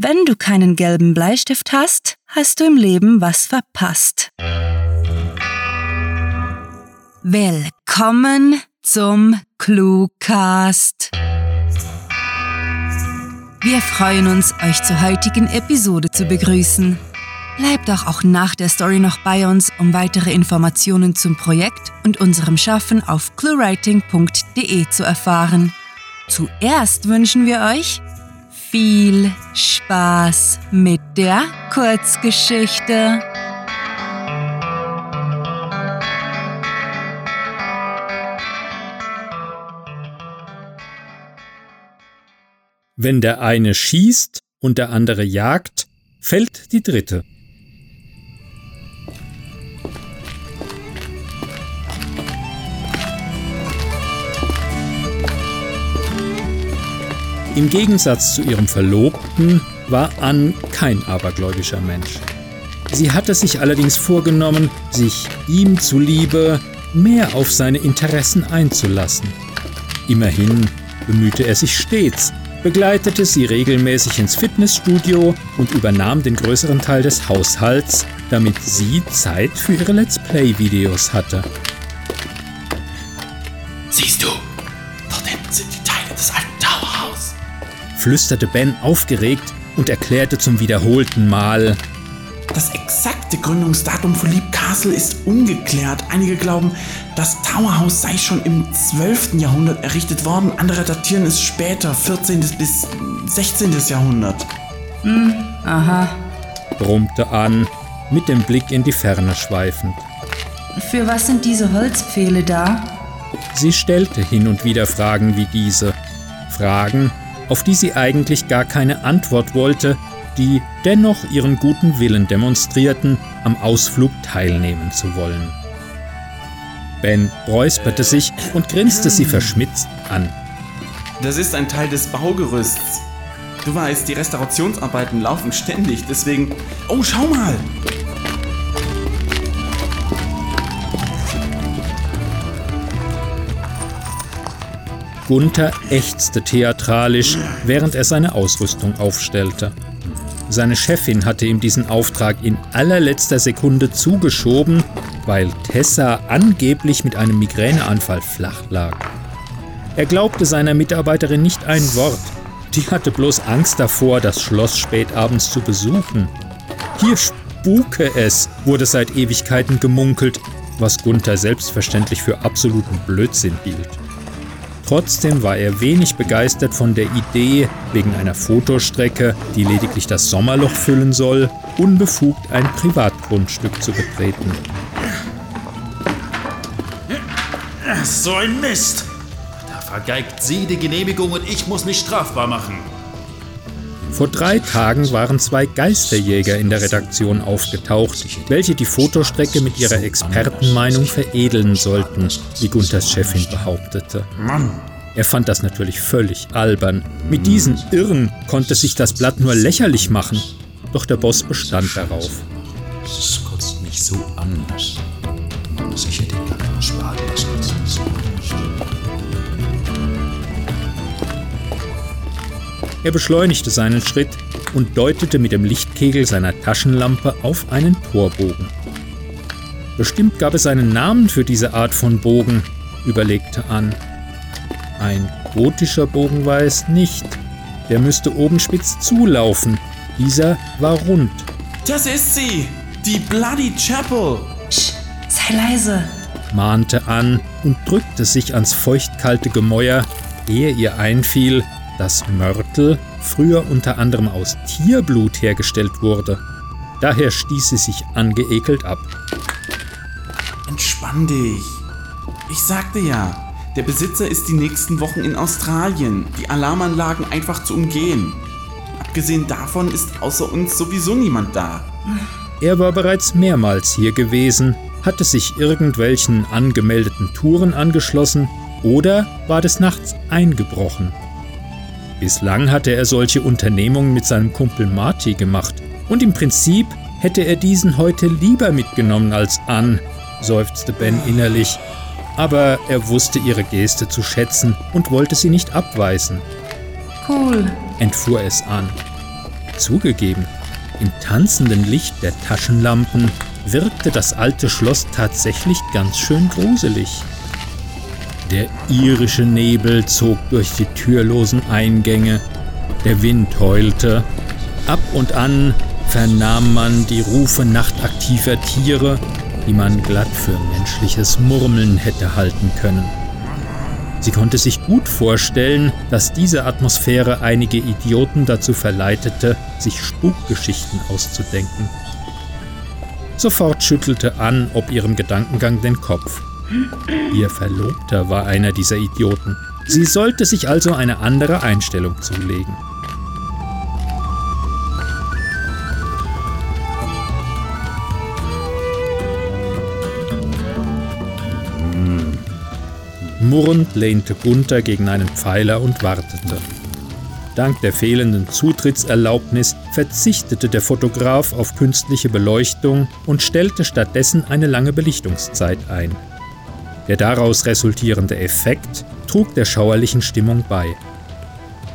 Wenn du keinen gelben Bleistift hast, hast du im Leben was verpasst. Willkommen zum Cluecast. Wir freuen uns, euch zur heutigen Episode zu begrüßen. Bleibt doch auch nach der Story noch bei uns, um weitere Informationen zum Projekt und unserem Schaffen auf cluewriting.de zu erfahren. Zuerst wünschen wir euch viel Spaß mit der Kurzgeschichte. Wenn der eine schießt und der andere jagt, fällt die dritte. Im Gegensatz zu ihrem Verlobten war Anne kein abergläubischer Mensch. Sie hatte sich allerdings vorgenommen, sich ihm zuliebe mehr auf seine Interessen einzulassen. Immerhin bemühte er sich stets, begleitete sie regelmäßig ins Fitnessstudio und übernahm den größeren Teil des Haushalts, damit sie Zeit für ihre Let's Play-Videos hatte. Siehst du, flüsterte Ben aufgeregt und erklärte zum wiederholten Mal. Das exakte Gründungsdatum von Leap Castle ist ungeklärt. Einige glauben, das Towerhaus sei schon im 12. Jahrhundert errichtet worden. Andere datieren es später, 14. bis 16. Jahrhundert. Hm, aha. brummte an, mit dem Blick in die Ferne schweifend. Für was sind diese Holzpfähle da? Sie stellte hin und wieder Fragen wie diese. Fragen, auf die sie eigentlich gar keine Antwort wollte, die dennoch ihren guten Willen demonstrierten, am Ausflug teilnehmen zu wollen. Ben räusperte sich und grinste sie verschmitzt an. Das ist ein Teil des Baugerüsts. Du weißt, die Restaurationsarbeiten laufen ständig, deswegen. Oh, schau mal! Gunther ächzte theatralisch, während er seine Ausrüstung aufstellte. Seine Chefin hatte ihm diesen Auftrag in allerletzter Sekunde zugeschoben, weil Tessa angeblich mit einem Migräneanfall flach lag. Er glaubte seiner Mitarbeiterin nicht ein Wort. Die hatte bloß Angst davor, das Schloss spätabends zu besuchen. Hier spuke es, wurde seit Ewigkeiten gemunkelt, was Gunther selbstverständlich für absoluten Blödsinn hielt. Trotzdem war er wenig begeistert von der Idee, wegen einer Fotostrecke, die lediglich das Sommerloch füllen soll, unbefugt ein Privatgrundstück zu betreten. So ein Mist! Da vergeigt sie die Genehmigung und ich muss mich strafbar machen. Vor drei Tagen waren zwei Geisterjäger in der Redaktion aufgetaucht, welche die Fotostrecke mit ihrer Expertenmeinung veredeln sollten, wie Gunthers Chefin behauptete. Er fand das natürlich völlig albern. Mit diesen Irren konnte sich das Blatt nur lächerlich machen. Doch der Boss bestand darauf. Das kotzt mich so an. Ich hätte Er beschleunigte seinen Schritt und deutete mit dem Lichtkegel seiner Taschenlampe auf einen Torbogen. Bestimmt gab es einen Namen für diese Art von Bogen, überlegte Ann. Ein gotischer Bogen war es nicht. Der müsste oben spitz zulaufen. Dieser war rund. Das ist sie! Die Bloody Chapel! Psst, sei leise. mahnte Ann und drückte sich ans feuchtkalte Gemäuer, ehe ihr einfiel, dass Mörtel früher unter anderem aus Tierblut hergestellt wurde. Daher stieß sie sich angeekelt ab. Entspann dich. Ich sagte ja, der Besitzer ist die nächsten Wochen in Australien, die Alarmanlagen einfach zu umgehen. Abgesehen davon ist außer uns sowieso niemand da. Er war bereits mehrmals hier gewesen, hatte sich irgendwelchen angemeldeten Touren angeschlossen oder war des Nachts eingebrochen. Bislang hatte er solche Unternehmungen mit seinem Kumpel Marty gemacht und im Prinzip hätte er diesen heute lieber mitgenommen als an, seufzte Ben innerlich, aber er wusste ihre Geste zu schätzen und wollte sie nicht abweisen, Cool. entfuhr es an. Zugegeben, im tanzenden Licht der Taschenlampen wirkte das alte Schloss tatsächlich ganz schön gruselig. Der irische Nebel zog durch die türlosen Eingänge, der Wind heulte, ab und an vernahm man die Rufe nachtaktiver Tiere, die man glatt für menschliches Murmeln hätte halten können. Sie konnte sich gut vorstellen, dass diese Atmosphäre einige Idioten dazu verleitete, sich Spukgeschichten auszudenken. Sofort schüttelte Ann ob ihrem Gedankengang den Kopf. Ihr Verlobter war einer dieser Idioten. Sie sollte sich also eine andere Einstellung zulegen. Murrend lehnte Gunther gegen einen Pfeiler und wartete. Dank der fehlenden Zutrittserlaubnis verzichtete der Fotograf auf künstliche Beleuchtung und stellte stattdessen eine lange Belichtungszeit ein. Der daraus resultierende Effekt trug der schauerlichen Stimmung bei.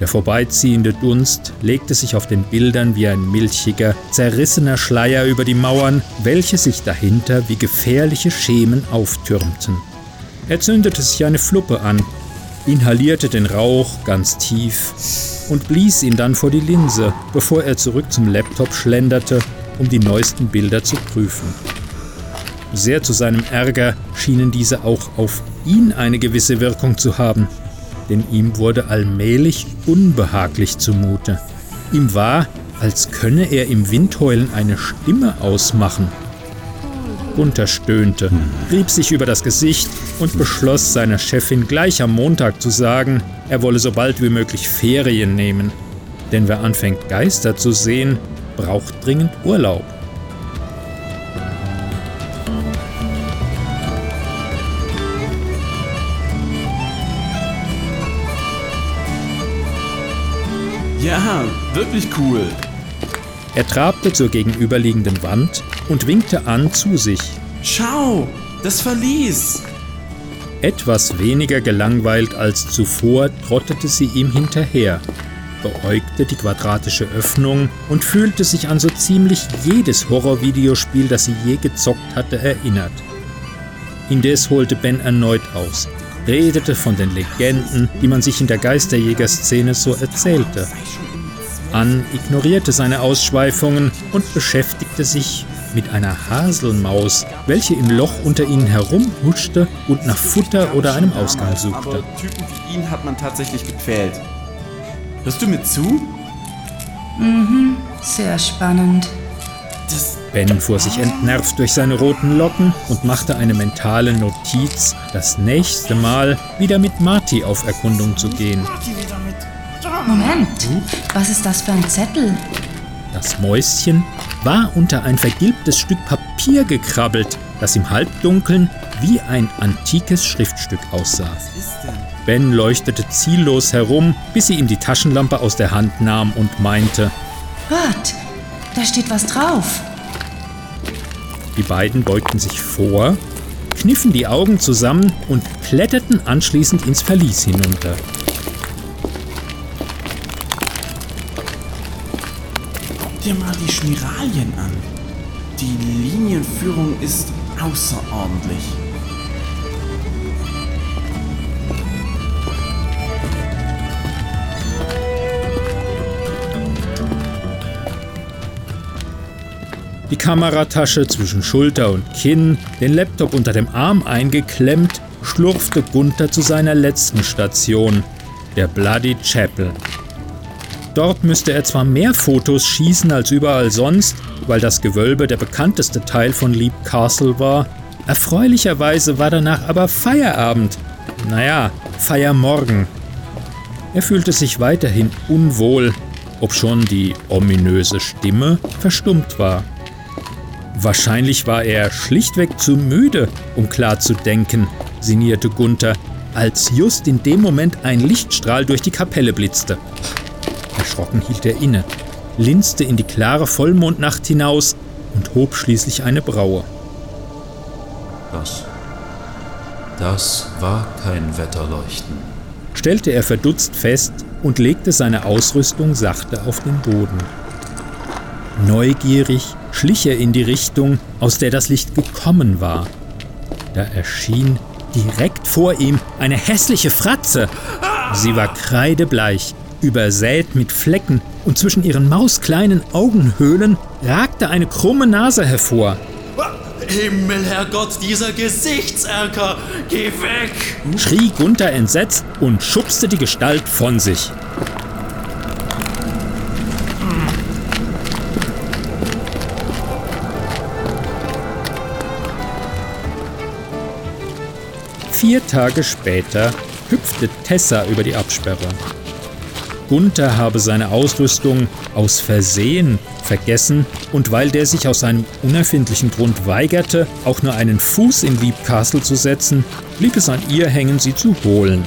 Der vorbeiziehende Dunst legte sich auf den Bildern wie ein milchiger, zerrissener Schleier über die Mauern, welche sich dahinter wie gefährliche Schemen auftürmten. Er zündete sich eine Fluppe an, inhalierte den Rauch ganz tief und blies ihn dann vor die Linse, bevor er zurück zum Laptop schlenderte, um die neuesten Bilder zu prüfen. Sehr zu seinem Ärger schienen diese auch auf ihn eine gewisse Wirkung zu haben, denn ihm wurde allmählich unbehaglich zumute. Ihm war, als könne er im Windheulen eine Stimme ausmachen, Gunther stöhnte, rieb sich über das Gesicht und beschloss seiner Chefin gleich am Montag zu sagen, er wolle so bald wie möglich Ferien nehmen. Denn wer anfängt Geister zu sehen, braucht dringend Urlaub. Ja, wirklich cool. Er trabte zur gegenüberliegenden Wand und winkte an zu sich. Schau, das Verlies. Etwas weniger gelangweilt als zuvor trottete sie ihm hinterher, beäugte die quadratische Öffnung und fühlte sich an so ziemlich jedes Horrorvideospiel, das sie je gezockt hatte, erinnert. Indes holte Ben erneut aus, redete von den Legenden, die man sich in der Geisterjägerszene so erzählte. Ann ignorierte seine Ausschweifungen und beschäftigte sich mit einer Haselmaus, welche im Loch unter ihnen herumhuschte und nach Futter oder einem Ausgang suchte. Aber Typen wie ihn hat man tatsächlich gepfählt. Hörst du mir zu? Mhm, sehr spannend. Ben fuhr sich entnervt durch seine roten Locken und machte eine mentale Notiz, das nächste Mal wieder mit Marty auf Erkundung zu gehen. Moment, was ist das für ein Zettel? Das Mäuschen war unter ein vergilbtes Stück Papier gekrabbelt, das im Halbdunkeln wie ein antikes Schriftstück aussah. Ben leuchtete ziellos herum, bis sie ihm die Taschenlampe aus der Hand nahm und meinte, Gott, da steht was drauf. Die beiden beugten sich vor, kniffen die Augen zusammen und kletterten anschließend ins Verlies hinunter. Guck dir mal die Spiralien an. Die Linienführung ist außerordentlich. Die Kameratasche zwischen Schulter und Kinn, den Laptop unter dem Arm eingeklemmt, schlurfte Gunther zu seiner letzten Station, der Bloody Chapel. Dort müsste er zwar mehr Fotos schießen als überall sonst, weil das Gewölbe der bekannteste Teil von Leap Castle war. Erfreulicherweise war danach aber Feierabend. Naja, Feiermorgen. Er fühlte sich weiterhin unwohl, obschon die ominöse Stimme verstummt war. Wahrscheinlich war er schlichtweg zu müde, um klar zu denken, sinnierte Gunther, als just in dem Moment ein Lichtstrahl durch die Kapelle blitzte. Erschrocken hielt er inne, linste in die klare Vollmondnacht hinaus und hob schließlich eine Braue. Das. Das war kein Wetterleuchten. Stellte er verdutzt fest und legte seine Ausrüstung sachte auf den Boden. Neugierig schlich er in die Richtung, aus der das Licht gekommen war. Da erschien direkt vor ihm eine hässliche Fratze. Sie war kreidebleich, übersät mit Flecken und zwischen ihren mauskleinen Augenhöhlen ragte eine krumme Nase hervor. Himmel, Herrgott, dieser Gesichtserker! Geh weg! schrie Gunther entsetzt und schubste die Gestalt von sich. Vier Tage später hüpfte Tessa über die Absperrung. Gunther habe seine Ausrüstung aus Versehen vergessen und weil der sich aus einem unerfindlichen Grund weigerte, auch nur einen Fuß in Leap Castle zu setzen, blieb es an ihr hängen, sie zu holen.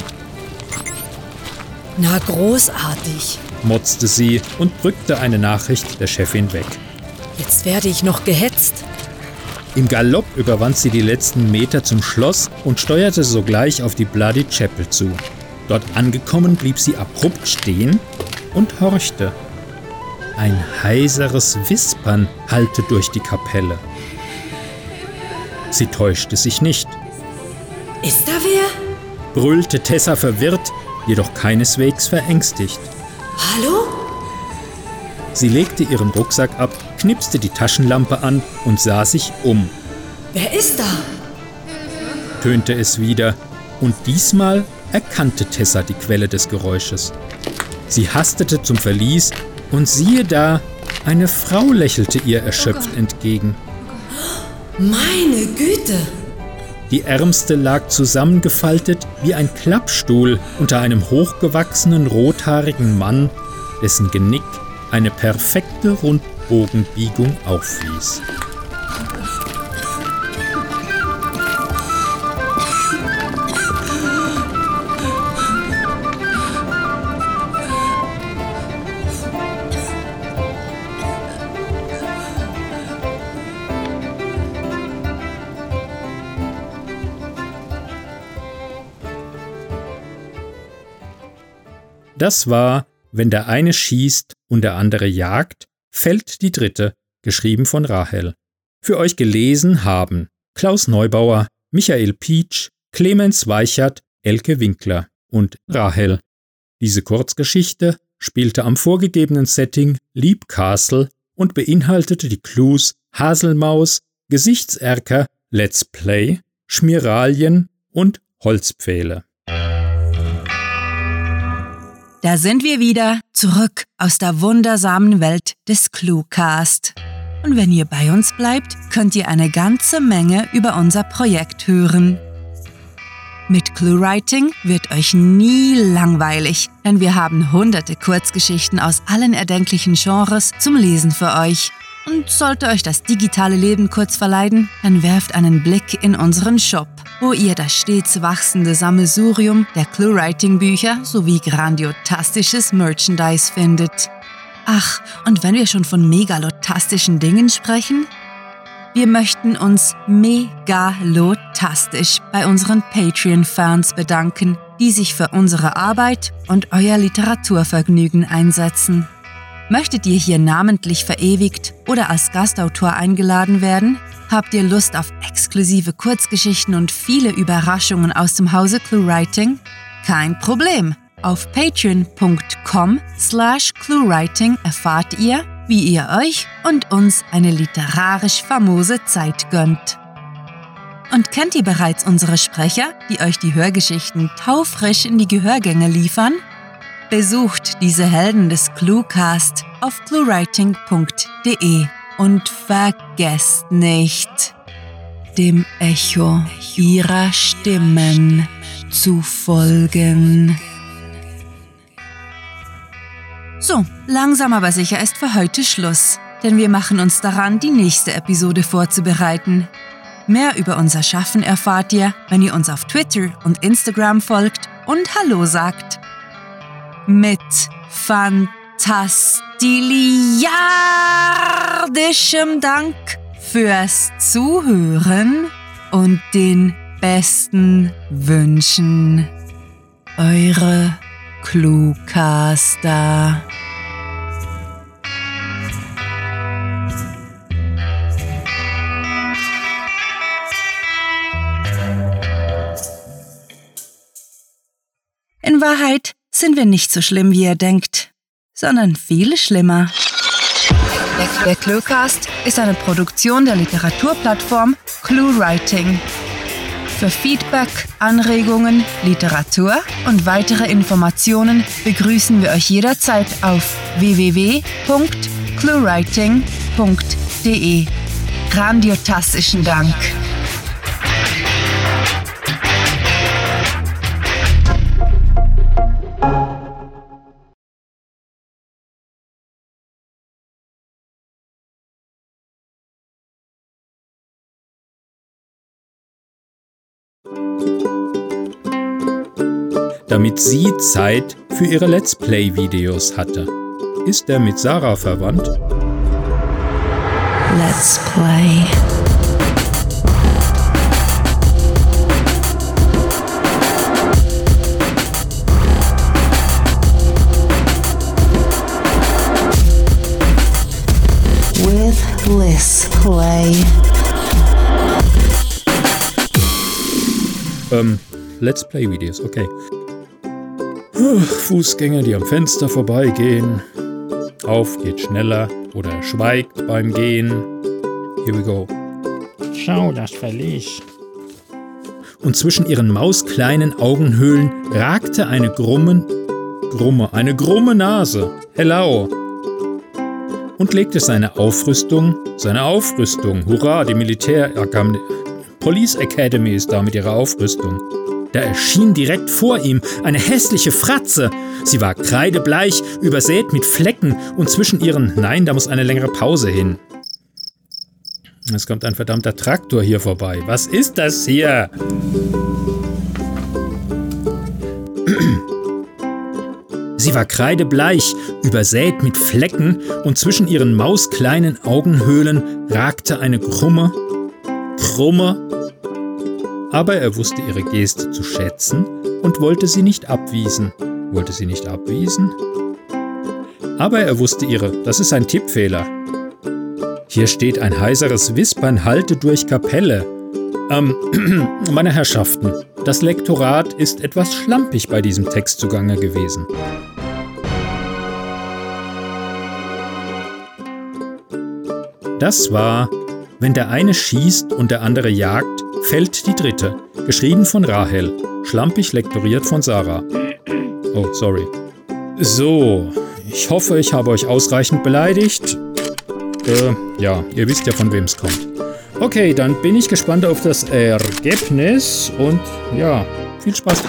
Na großartig. motzte sie und drückte eine Nachricht der Chefin weg. Jetzt werde ich noch gehetzt. Im Galopp überwand sie die letzten Meter zum Schloss und steuerte sogleich auf die Bloody Chapel zu. Dort angekommen blieb sie abrupt stehen und horchte. Ein heiseres Wispern hallte durch die Kapelle. Sie täuschte sich nicht, Ist da wer? brüllte Tessa verwirrt, jedoch keineswegs verängstigt. Hallo? Sie legte ihren Rucksack ab, knipste die Taschenlampe an und sah sich um. Wer ist da? tönte es wieder, und diesmal erkannte Tessa die Quelle des Geräusches. Sie hastete zum Verlies, und siehe da, eine Frau lächelte ihr erschöpft entgegen. Meine Güte. Die Ärmste lag zusammengefaltet wie ein Klappstuhl unter einem hochgewachsenen rothaarigen Mann, dessen Genick eine perfekte Rundbogenbiegung aufwies. Das war, wenn der eine schießt und der andere jagt, fällt die dritte, geschrieben von Rahel. Für euch gelesen haben Klaus Neubauer, Michael Pietsch, Clemens Weichert, Elke Winkler und Rahel. Diese Kurzgeschichte spielte am vorgegebenen Setting Leap Castle und beinhaltete die Clues Haselmaus, Gesichtserker, Let's Play, Schmiralien und Holzpfähle. Da sind wir wieder, zurück aus der wundersamen Welt des Cluecast. Und wenn ihr bei uns bleibt, könnt ihr eine ganze Menge über unser Projekt hören. Mit ClueWriting wird euch nie langweilig, denn wir haben hunderte Kurzgeschichten aus allen erdenklichen Genres zum Lesen für euch. Und sollte euch das digitale Leben kurz verleiden, dann werft einen Blick in unseren Shop, wo ihr das stets wachsende Sammelsurium der ClueWriting-Bücher sowie grandiotastisches Merchandise findet. Ach, und wenn wir schon von megalotastischen Dingen sprechen, wir möchten uns megalotastisch bei unseren Patreon-Fans bedanken, die sich für unsere Arbeit und euer Literaturvergnügen einsetzen. Möchtet ihr hier namentlich verewigt oder als Gastautor eingeladen werden? Habt ihr Lust auf exklusive Kurzgeschichten und viele Überraschungen aus dem Hause ClueWriting? Kein Problem. Auf patreon.com slash cluewriting erfahrt ihr, wie ihr euch und uns eine literarisch famose Zeit gönnt. Und kennt ihr bereits unsere Sprecher, die euch die Hörgeschichten taufrisch in die Gehörgänge liefern? Besucht diese Helden des Cluecast auf cluewriting.de und vergesst nicht, dem Echo ihrer Stimmen zu folgen. So, langsam aber sicher ist für heute Schluss, denn wir machen uns daran, die nächste Episode vorzubereiten. Mehr über unser Schaffen erfahrt ihr, wenn ihr uns auf Twitter und Instagram folgt und Hallo sagt mit fantastischem Dank fürs Zuhören und den besten Wünschen. Eure Cluecaster. In Wahrheit sind wir nicht so schlimm, wie ihr denkt, sondern viel schlimmer. Der Cluecast ist eine Produktion der Literaturplattform ClueWriting. Für Feedback, Anregungen, Literatur und weitere Informationen begrüßen wir euch jederzeit auf www.cluewriting.de. Grandiotastischen Dank. Damit sie Zeit für ihre Let's Play-Videos hatte. Ist er mit Sarah verwandt? Let's Play. With Liz Play. Ähm, Let's Play Videos, okay. Fußgänger, die am Fenster vorbeigehen. Auf geht schneller oder schweigt beim Gehen. Here we go. Schau, das Verlies. Und zwischen ihren mauskleinen Augenhöhlen ragte eine grummen, grumme, eine grumme Nase. Hello. Und legte seine Aufrüstung, seine Aufrüstung, hurra, die Militär, Police Academy ist da mit ihrer Aufrüstung. Da erschien direkt vor ihm eine hässliche Fratze. Sie war kreidebleich, übersät mit Flecken und zwischen ihren, nein, da muss eine längere Pause hin. Es kommt ein verdammter Traktor hier vorbei. Was ist das hier? Sie war kreidebleich, übersät mit Flecken und zwischen ihren mauskleinen Augenhöhlen ragte eine krumme, krumme aber er wusste ihre Geste zu schätzen und wollte sie nicht abwiesen. Wollte sie nicht abwiesen? Aber er wusste ihre, das ist ein Tippfehler. Hier steht ein heiseres Wispern halte durch Kapelle. Ähm, meine Herrschaften, das Lektorat ist etwas schlampig bei diesem Text zugange gewesen. Das war, wenn der eine schießt und der andere jagt, fällt die dritte, geschrieben von Rahel, schlampig lektoriert von Sarah. Oh, sorry. So, ich hoffe, ich habe euch ausreichend beleidigt. Äh, ja, ihr wisst ja, von wem es kommt. Okay, dann bin ich gespannt auf das Ergebnis und ja, viel Spaß.